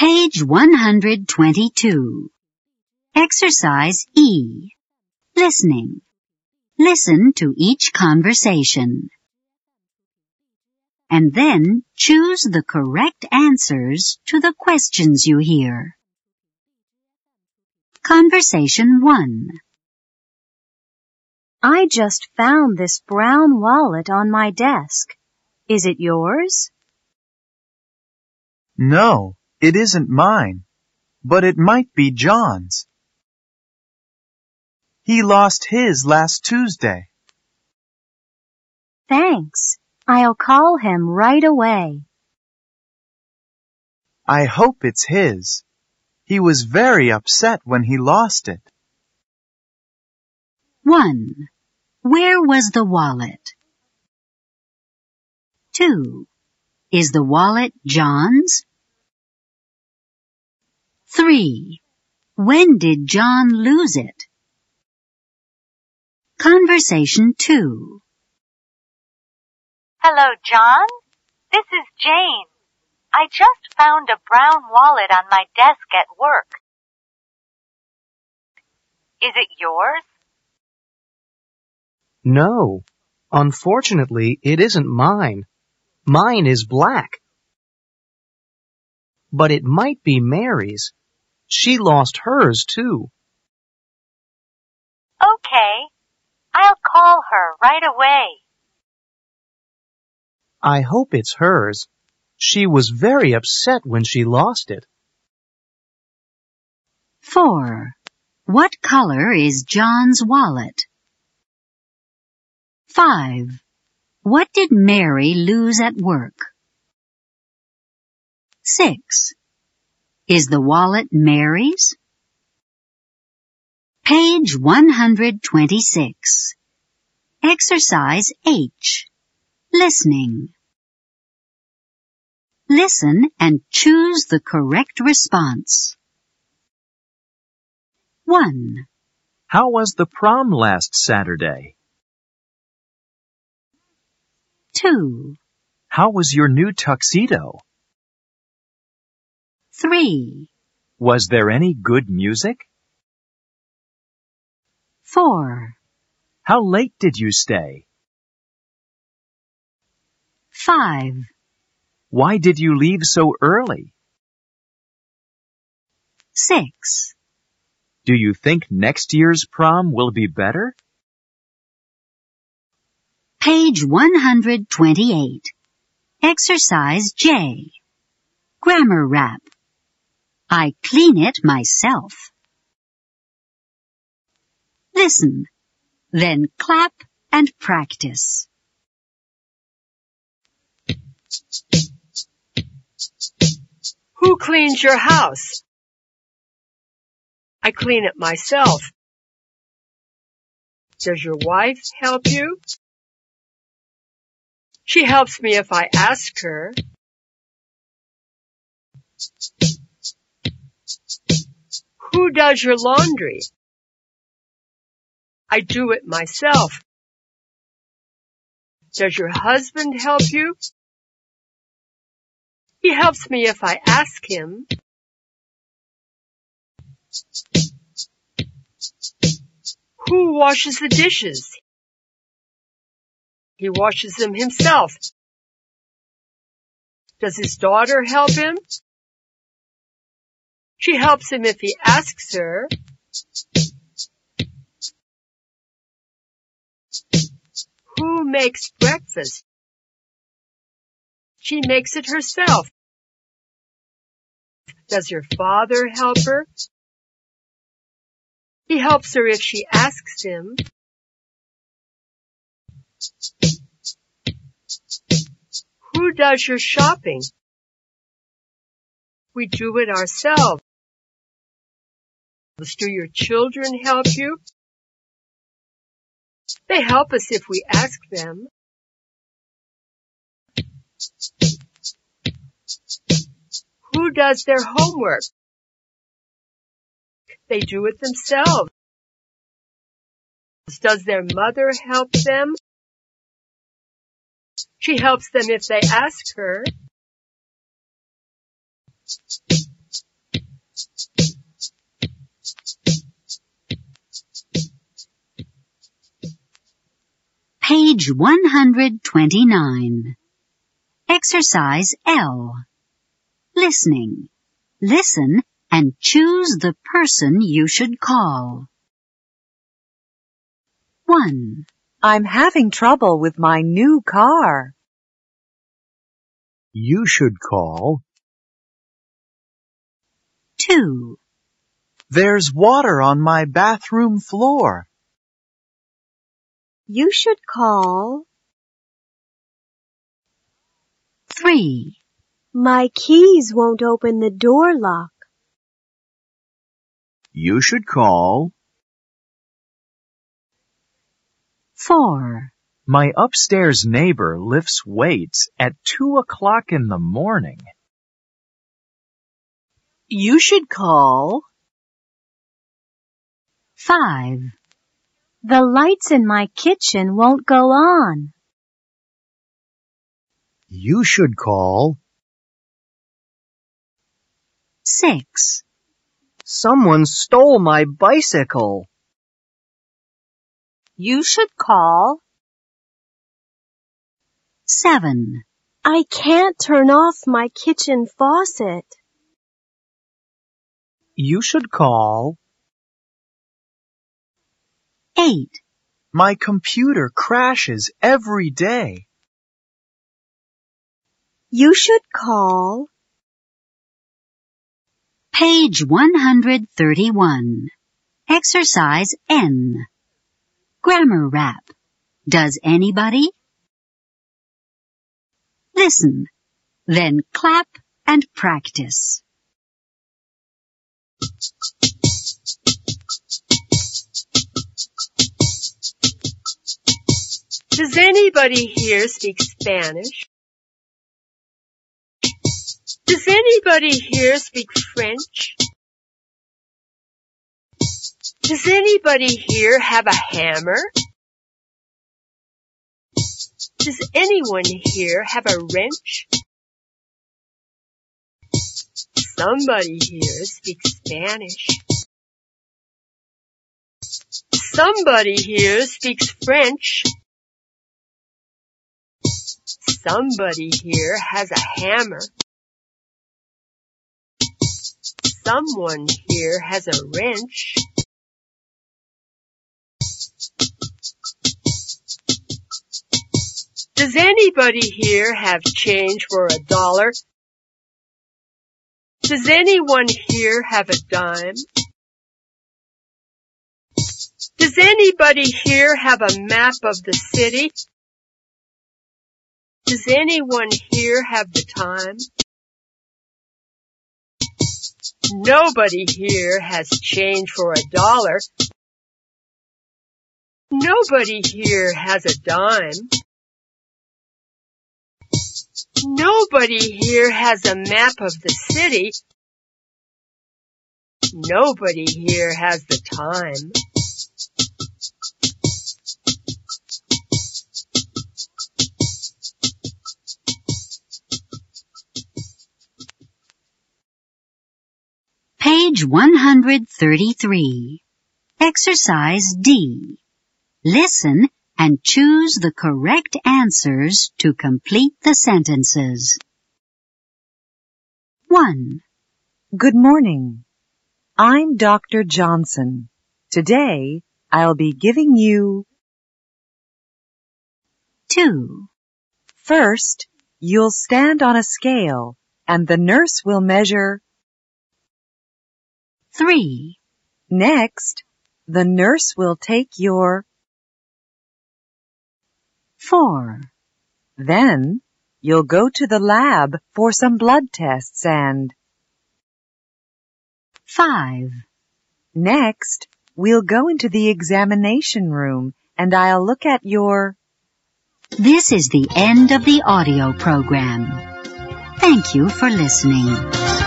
Page 122. Exercise E. Listening. Listen to each conversation. And then choose the correct answers to the questions you hear. Conversation 1. I just found this brown wallet on my desk. Is it yours? No, it isn't mine, but it might be John's. He lost his last Tuesday. Thanks. I'll call him right away. I hope it's his. He was very upset when he lost it. 1. Where was the wallet? 2. Is the wallet John's? 3. When did John lose it? Conversation 2. Hello, John. This is Jane. I just found a brown wallet on my desk at work. Is it yours? No. Unfortunately, it isn't mine. Mine is black. But it might be Mary's. She lost hers too. Okay. I'll call her right away. I hope it's hers. She was very upset when she lost it. 4. What color is John's wallet? 5. What did Mary lose at work? 6. Is the wallet Mary's? Page 126. Exercise H. Listening. Listen and choose the correct response. 1, How was the prom last Saturday? 2, How was your new tuxedo? 3, Was there any good music? 4, How late did you stay? 5, Why did you leave so early? 6, Do you think next year's prom will be better? Page 128. Exercise J. Grammar rap. I clean it myself. Listen, then clap and practice. Who cleans your house? I clean it myself. Does your wife help you? She helps me if I ask her. Who does your laundry? I do it myself. Does your husband help you? He helps me if I ask him. Who washes the dishes? He washes them himself. Does his daughter help him? She helps him if he asks her. Who makes breakfast? She makes it herself. Does your father help her? He helps her if she asks him. Who does your shopping? We do it ourselves. Do your children help you? They help us if we ask them. Who does their homework? They do it themselves. Does their mother help them? She helps them if they ask her. Page 129. Exercise L. Listening. Listen and choose the person you should call. 1, I'm having trouble with my new car. You should call. 2, There's water on my bathroom floor. You should call. 3, My keys won't open the door lock. You should call. 4, My upstairs neighbor lifts weights at two o'clock in the morning. You should call. 5, The lights in my kitchen won't go on. You should call. 6, Someone stole my bicycle. You should call. 7, I can't turn off my kitchen faucet. You should call. 8, My computer crashes every day. You should call. Page 131. Exercise N. Grammar rap. Does anybody? Listen, then clap and practice. Anybody here speak Spanish? Does anybody here speak French? Does anybody here have a hammer? Does anyone here have a wrench? Somebody here speaks Spanish. Somebody here speaks French. Somebody here has a hammer. Someone here has a wrench. Does anybody here have change for a dollar? Does anyone here have a dime? Does anybody here have a map of the city? Does anyone here have the time? Nobody here has change for a dollar. Nobody here has a dime. Nobody here has a map of the city. Nobody here has the time. 133. Exercise D. Listen and choose the correct answers to complete the sentences. 1, Good morning. I'm Dr. Johnson. Today, I'll be giving you, 2, first, you'll stand on a scale and the nurse will measure. 3, Next, the nurse will take your, 4, then, you'll go to the lab for some blood tests and, 5, next, we'll go into the examination room and I'll look at your, This is the end of the audio program. Thank you for listening.